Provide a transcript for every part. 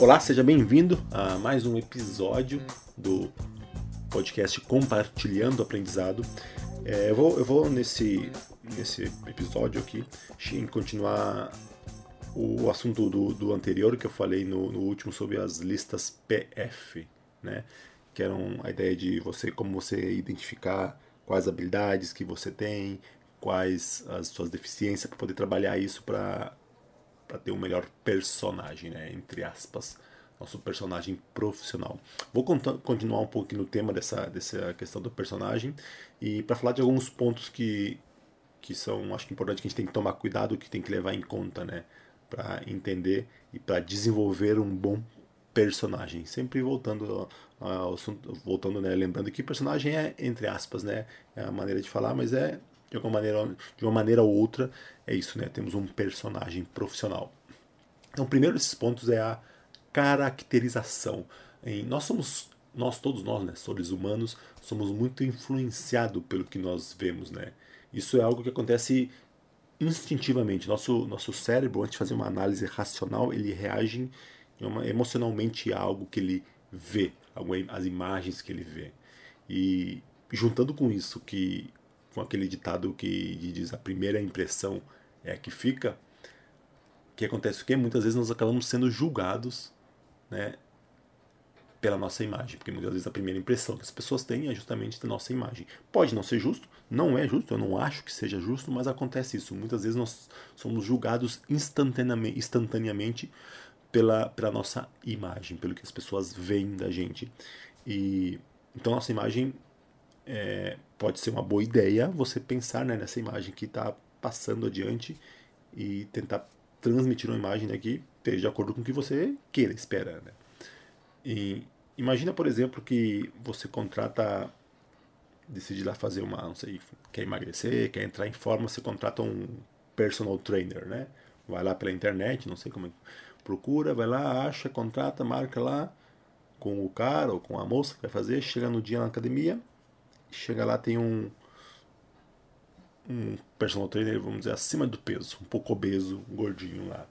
Olá, seja bem-vindo a mais um episódio do podcast Compartilhando Aprendizado. É, eu, vou, eu vou nesse, nesse episódio aqui continuar o assunto do, do anterior que eu falei no, no último sobre as listas PF, né? Que eram a ideia de você como você identificar quais habilidades que você tem, quais as suas deficiências para poder trabalhar isso para para ter um melhor personagem, né? Entre aspas, nosso personagem profissional. Vou continuar um pouco no tema dessa, dessa questão do personagem e para falar de alguns pontos que, que são, acho que importante que a gente tem que tomar cuidado, que tem que levar em conta, né? Para entender e para desenvolver um bom personagem. Sempre voltando ao assunto, voltando, né? Lembrando que personagem é entre aspas, né? É a maneira de falar, mas é de alguma maneira, de uma maneira ou outra, é isso, né? Temos um personagem profissional. Então, o primeiro desses pontos é a caracterização. E nós somos, nós todos nós, né, seres humanos, somos muito influenciados pelo que nós vemos, né? Isso é algo que acontece instintivamente. Nosso nosso cérebro, antes de fazer uma análise racional, ele reage emocionalmente a algo que ele vê, as imagens que ele vê. E juntando com isso que com aquele ditado que diz a primeira impressão é a que fica, que acontece o que muitas vezes nós acabamos sendo julgados, né, pela nossa imagem, porque muitas vezes a primeira impressão que as pessoas têm é justamente da nossa imagem. Pode não ser justo, não é justo, eu não acho que seja justo, mas acontece isso. Muitas vezes nós somos julgados instantaneamente, instantaneamente pela, pela nossa imagem, pelo que as pessoas veem da gente. E então nossa imagem é, pode ser uma boa ideia você pensar né, nessa imagem que está passando adiante e tentar transmitir uma imagem daqui de acordo com o que você queira, espera. Né? E imagina, por exemplo, que você contrata, decide lá fazer uma, não sei, quer emagrecer, quer entrar em forma, você contrata um personal trainer, né? Vai lá pela internet, não sei como é, procura, vai lá, acha, contrata, marca lá com o cara ou com a moça que vai fazer, chega no dia na academia, chega lá, tem um, um personal trainer, vamos dizer, acima do peso, um pouco obeso, um gordinho lá.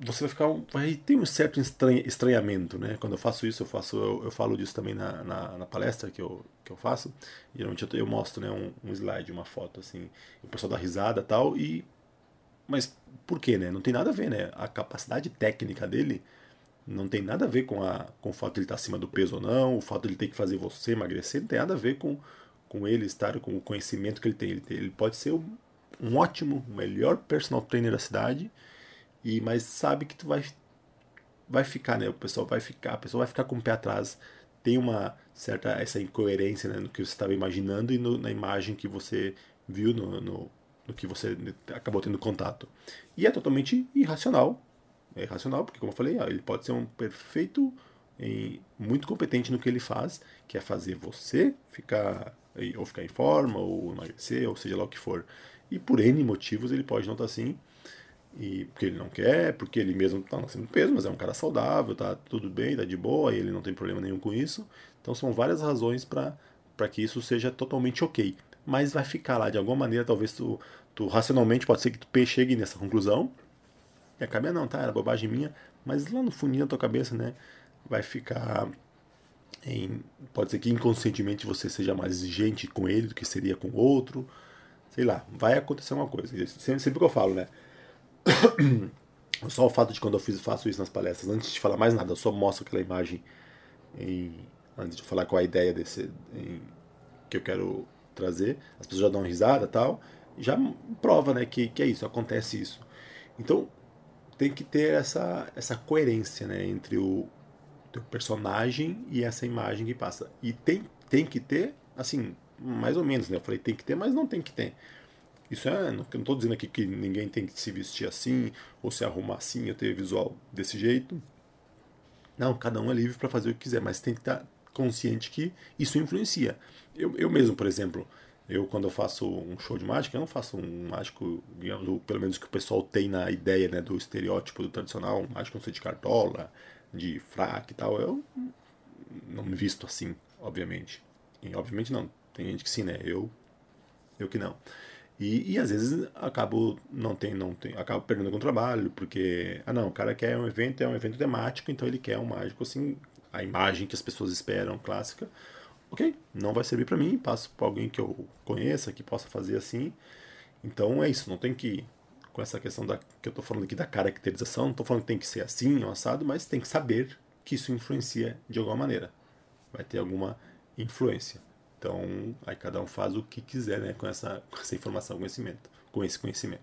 Você vai ficar. Vai ter um certo estranhamento, né? Quando eu faço isso, eu faço. Eu, eu falo disso também na, na, na, palestra que eu, que eu faço. Geralmente eu, eu mostro né, um, um slide, uma foto, assim. O pessoal dá risada tal. E. Mas por quê, né? Não tem nada a ver, né? A capacidade técnica dele não tem nada a ver com, a, com o fato de ele estar acima do peso ou não, o fato de ele ter que fazer você emagrecer, não tem nada a ver com, com ele estar com o conhecimento que ele tem. Ele, tem, ele pode ser um, um ótimo, melhor personal trainer da cidade, e mas sabe que tu vai vai ficar, né? O pessoal vai ficar, a pessoa vai ficar com o pé atrás. Tem uma certa essa incoerência né, no que você estava imaginando e no, na imagem que você viu no, no, no que você acabou tendo contato. E é totalmente irracional é racional, porque como eu falei, ele pode ser um perfeito muito competente no que ele faz, que é fazer você ficar ou ficar em forma, ou emagrecer, ou seja lá o que for. E por N motivos ele pode não estar assim, e porque ele não quer, porque ele mesmo está nascendo peso, mas é um cara saudável, tá tudo bem, tá de boa, ele não tem problema nenhum com isso. Então são várias razões para que isso seja totalmente ok. Mas vai ficar lá de alguma maneira, talvez tu, tu racionalmente pode ser que tu chegue nessa conclusão, e acaba, não, tá, era bobagem minha, mas lá no fundinho da tua cabeça, né, vai ficar em, pode ser que inconscientemente você seja mais exigente com ele do que seria com outro, sei lá, vai acontecer uma coisa, sempre, sempre que eu falo, né, só o fato de quando eu fiz, faço isso nas palestras, antes de falar mais nada, eu só mostro aquela imagem em, antes de falar qual a ideia desse em, que eu quero trazer, as pessoas já dão risada tal, já prova, né, que, que é isso, acontece isso. Então, tem que ter essa, essa coerência né, entre o teu personagem e essa imagem que passa. E tem, tem que ter, assim, mais ou menos, né? Eu falei tem que ter, mas não tem que ter. Isso é, não estou dizendo aqui que ninguém tem que se vestir assim, ou se arrumar assim, ou ter visual desse jeito. Não, cada um é livre para fazer o que quiser, mas tem que estar tá consciente que isso influencia. Eu, eu mesmo, por exemplo, eu, quando eu faço um show de mágica, eu não faço um mágico, digamos, pelo menos que o pessoal tem na ideia né, do estereótipo do tradicional, um mágico não sei, de cartola, de fraque e tal. Eu não me visto assim, obviamente. E, obviamente não. Tem gente que sim, né? Eu, eu que não. E, e às vezes acabo não tem não tem acabo perdendo algum trabalho porque ah não o cara quer um evento é um evento temático então ele quer um mágico assim a imagem que as pessoas esperam clássica ok não vai servir para mim passo para alguém que eu conheça que possa fazer assim então é isso não tem que com essa questão da que eu estou falando aqui da caracterização não estou falando que tem que ser assim ou assado mas tem que saber que isso influencia de alguma maneira vai ter alguma influência então, aí cada um faz o que quiser né, com, essa, com essa informação, conhecimento, com esse conhecimento.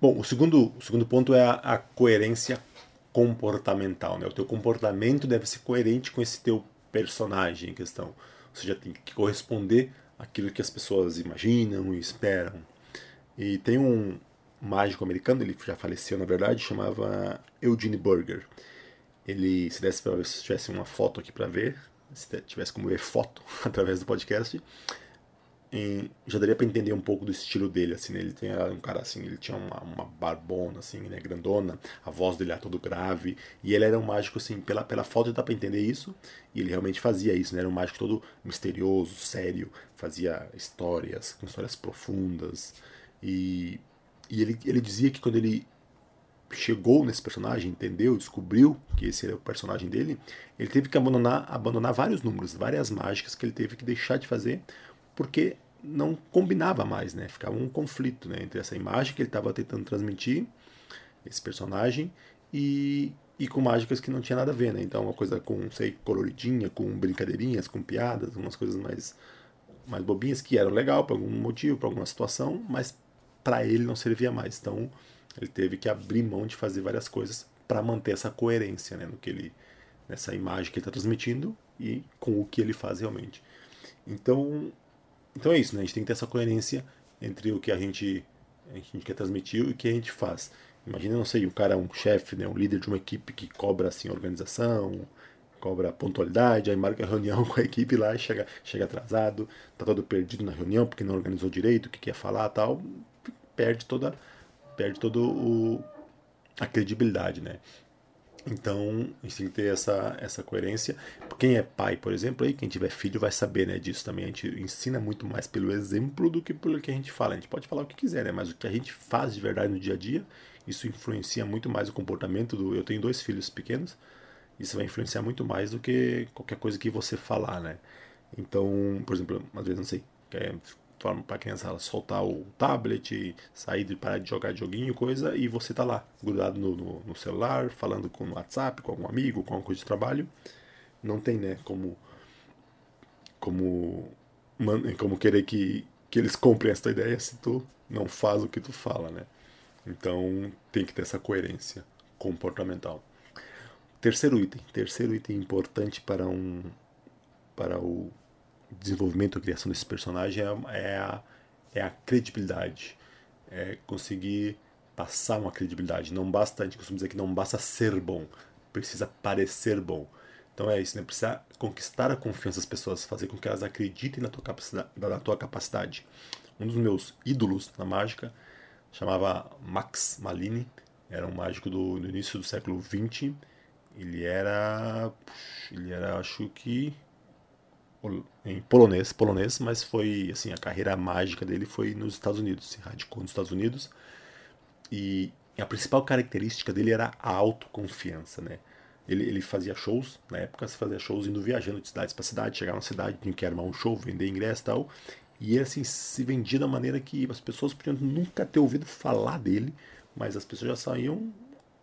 Bom, o segundo, o segundo ponto é a, a coerência comportamental. Né? O teu comportamento deve ser coerente com esse teu personagem em questão. Ou seja, tem que corresponder àquilo que as pessoas imaginam e esperam. E tem um mágico americano, ele já faleceu na verdade, chamava Eugene Burger. Ele, se desse para se tivesse uma foto aqui para ver, se tivesse como ver foto através do podcast, já daria para entender um pouco do estilo dele, assim, né? Ele tem um cara assim, ele tinha uma, uma barbona, assim, né, grandona, a voz dele era todo grave, e ele era um mágico, assim, pela, pela foto dá para entender isso, e ele realmente fazia isso, né? Era um mágico todo misterioso, sério, fazia histórias, com histórias profundas, e, e ele, ele dizia que quando ele chegou nesse personagem, entendeu, descobriu que esse era o personagem dele, ele teve que abandonar, abandonar vários números, várias mágicas que ele teve que deixar de fazer, porque não combinava mais, né? Ficava um conflito né? entre essa imagem que ele estava tentando transmitir, esse personagem, e, e com mágicas que não tinha nada a ver, né? Então uma coisa com, sei, coloridinha, com brincadeirinhas, com piadas, umas coisas mais, mais bobinhas que eram legal por algum motivo, por alguma situação, mas para ele não servia mais. Então ele teve que abrir mão de fazer várias coisas para manter essa coerência né, no que ele, nessa imagem que ele está transmitindo e com o que ele faz realmente. Então, então é isso, né? A gente tem que ter essa coerência entre o que a gente, a gente quer transmitir e o que a gente faz. Imagina, não sei, um cara, um chefe, né, um líder de uma equipe que cobra assim organização, cobra pontualidade, aí marca a reunião com a equipe lá, chega, chega atrasado, tá todo perdido na reunião porque não organizou direito, o que quer falar, tal, perde toda perde todo o a credibilidade, né? Então, a gente tem que ter essa, essa coerência. Quem é pai, por exemplo, aí, quem tiver filho vai saber né, disso também. A gente ensina muito mais pelo exemplo do que pelo que a gente fala. A gente pode falar o que quiser, né? Mas o que a gente faz de verdade no dia a dia, isso influencia muito mais o comportamento do. Eu tenho dois filhos pequenos, isso vai influenciar muito mais do que qualquer coisa que você falar, né? Então, por exemplo, às vezes, não sei, quer para a criança soltar o tablet, sair de parar de jogar joguinho, coisa, e você tá lá, grudado no, no, no celular, falando com o WhatsApp, com algum amigo, com alguma coisa de trabalho. Não tem, né, como como como querer que, que eles comprem essa ideia se tu não faz o que tu fala, né? Então tem que ter essa coerência comportamental. Terceiro item, terceiro item importante para um para o desenvolvimento, a criação desse personagem é, é, a, é a credibilidade. É conseguir passar uma credibilidade. Não basta, a gente costuma dizer que não basta ser bom, precisa parecer bom. Então é isso, né? Precisa conquistar a confiança das pessoas, fazer com que elas acreditem na tua capacidade. Na tua capacidade. Um dos meus ídolos na mágica chamava Max Malini, era um mágico do, do início do século XX. Ele era, ele era, acho que em polonês, polonês, mas foi assim a carreira mágica dele foi nos Estados Unidos, se radicou nos Estados Unidos. E a principal característica dele era a autoconfiança, né? Ele, ele fazia shows, na época se fazia shows indo viajando de cidades para cidade, chegar na cidade, tinha que armar um show, vender ingresso e tal, e assim se vendia da maneira que as pessoas podiam nunca ter ouvido falar dele, mas as pessoas já saíam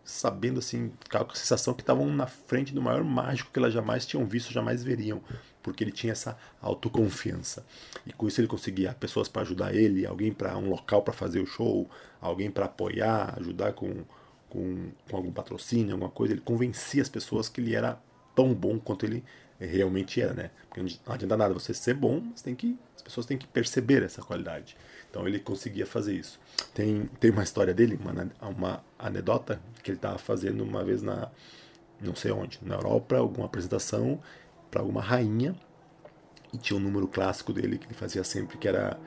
sabendo assim, com a sensação que estavam na frente do maior mágico que elas jamais tinham visto, jamais veriam, porque ele tinha essa autoconfiança. E com isso ele conseguia pessoas para ajudar ele, alguém para um local para fazer o show, alguém para apoiar, ajudar com, com, com algum patrocínio, alguma coisa. Ele convencia as pessoas que ele era tão bom quanto ele realmente era, né? Porque não adianta nada você ser bom, você tem que, as pessoas têm que perceber essa qualidade. Então ele conseguia fazer isso. Tem, tem uma história dele, uma, uma anedota, que ele estava fazendo uma vez na, não sei onde, na Europa, alguma apresentação para alguma rainha. E tinha um número clássico dele que ele fazia sempre, que era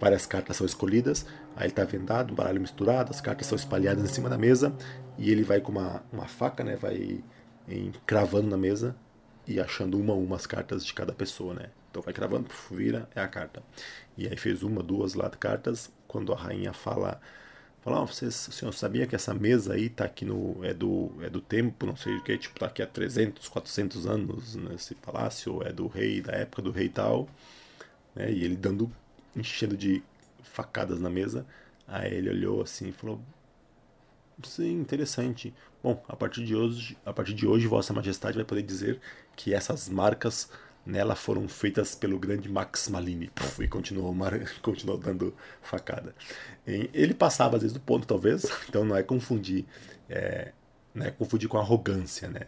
várias cartas são escolhidas, aí ele está vendado, um baralho misturado, as cartas são espalhadas em cima da mesa, e ele vai com uma, uma faca, né, vai em, cravando na mesa e achando uma a uma as cartas de cada pessoa, né. Então vai cravando, vira, é a carta. E aí fez uma, duas lá cartas, quando a rainha fala Falar, oh, vocês, o senhor sabia que essa mesa aí tá aqui no. é do, é do tempo, não sei o que, tipo, tá aqui há 300, 400 anos nesse palácio, é do rei, da época do rei tal. Né? E ele dando, enchendo de facadas na mesa. Aí ele olhou assim e falou: Sim, interessante. Bom, a partir de hoje, a partir de hoje, Vossa Majestade vai poder dizer que essas marcas nela foram feitas pelo grande Max Malini. e continuou, continuou dando facada. Ele passava às vezes do ponto, talvez, então não é confundir, é, não é confundir com arrogância, né?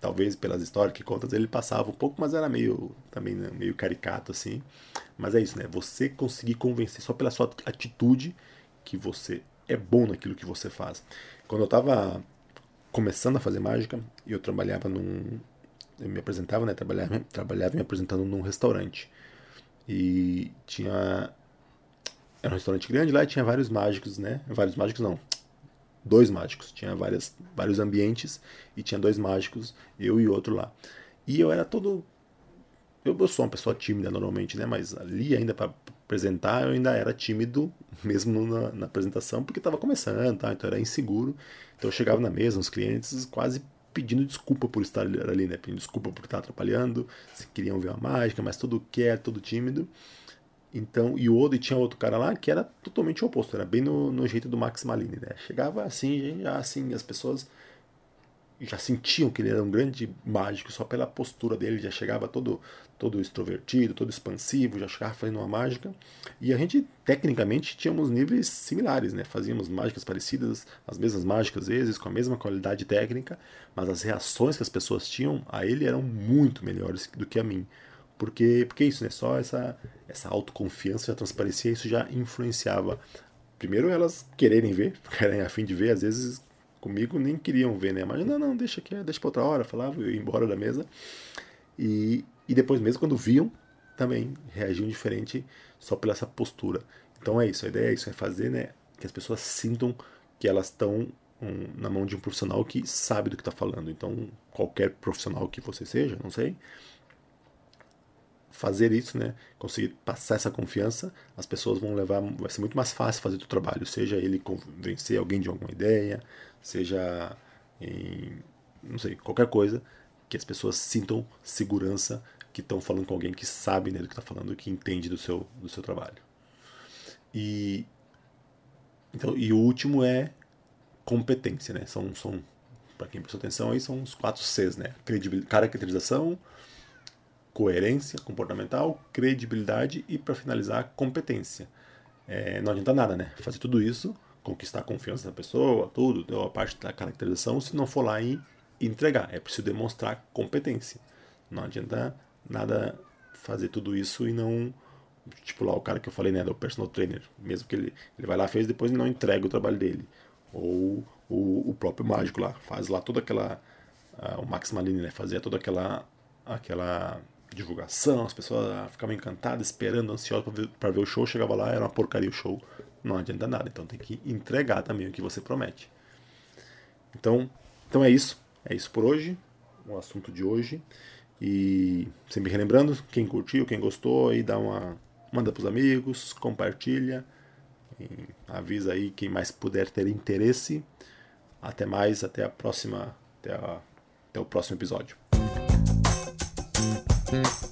Talvez pelas histórias que contas ele passava um pouco, mas era meio também né, meio caricato assim. Mas é isso, né? Você conseguir convencer só pela sua atitude que você é bom naquilo que você faz. Quando eu estava começando a fazer mágica, eu trabalhava num, eu me apresentava, né? Trabalhava, trabalhava me apresentando num restaurante. E tinha. Era um restaurante grande lá e tinha vários mágicos, né? Vários mágicos não. Dois mágicos. Tinha várias, vários ambientes e tinha dois mágicos, eu e outro lá. E eu era todo. Eu, eu sou uma pessoa tímida normalmente, né? Mas ali ainda para apresentar eu ainda era tímido, mesmo na, na apresentação, porque estava começando, tá? então era inseguro. Então eu chegava na mesa, os clientes quase pedindo desculpa por estar ali, né? Pedindo desculpa por estar atrapalhando, se queriam ver a mágica, mas todo quieto, todo tímido. Então, e o Odo tinha outro cara lá que era totalmente oposto, era bem no, no jeito do Max Malini, né? Chegava assim, já assim, as pessoas já sentiam que ele era um grande mágico só pela postura dele, já chegava todo todo extrovertido, todo expansivo, já chegava fazendo uma mágica. E a gente tecnicamente tínhamos níveis similares, né? Fazíamos mágicas parecidas, as mesmas mágicas às vezes, com a mesma qualidade técnica, mas as reações que as pessoas tinham a ele eram muito melhores do que a mim. Porque porque isso, né? Só essa essa autoconfiança já transparecia, isso já influenciava primeiro elas quererem ver, querem a fim de ver, às vezes comigo nem queriam ver, né? Mas não, não, deixa aqui, deixa para outra hora, falava, eu ia embora da mesa. E, e depois mesmo quando viam, também reagiam diferente só pela essa postura. Então é isso, a ideia é isso, é fazer, né, que as pessoas sintam que elas estão um, na mão de um profissional que sabe do que está falando. Então, qualquer profissional que você seja, não sei, fazer isso, né, conseguir passar essa confiança, as pessoas vão levar, vai ser muito mais fácil fazer o trabalho, seja ele convencer alguém de alguma ideia, seja em, não sei, qualquer coisa, que as pessoas sintam segurança que estão falando com alguém que sabe né, do que está falando, que entende do seu, do seu trabalho. E, então, e o último é competência, né? São, são para quem prestou atenção aí, são os quatro Cs, né? caracterização, coerência comportamental, credibilidade e, para finalizar, competência. É, não adianta nada, né? Fazer tudo isso conquistar a confiança da pessoa, tudo, a parte da caracterização, se não for lá e entregar. É preciso demonstrar competência. Não adianta nada fazer tudo isso e não. Tipo lá o cara que eu falei, né, do personal trainer. Mesmo que ele, ele vai lá, fez, depois não entrega o trabalho dele. Ou o, o próprio mágico lá, faz lá toda aquela. Uh, o Max Malini, né, fazia toda aquela. aquela divulgação, as pessoas ficavam encantadas, esperando, ansiosas para ver, ver o show, chegava lá, era uma porcaria o show não adianta nada. Então tem que entregar também o que você promete. Então, então é isso. É isso por hoje. O assunto de hoje. E sempre relembrando, quem curtiu, quem gostou, aí dá uma. Manda pros amigos, compartilha. avisa aí quem mais puder ter interesse. Até mais, até a próxima. Até, a, até o próximo episódio. Thank you.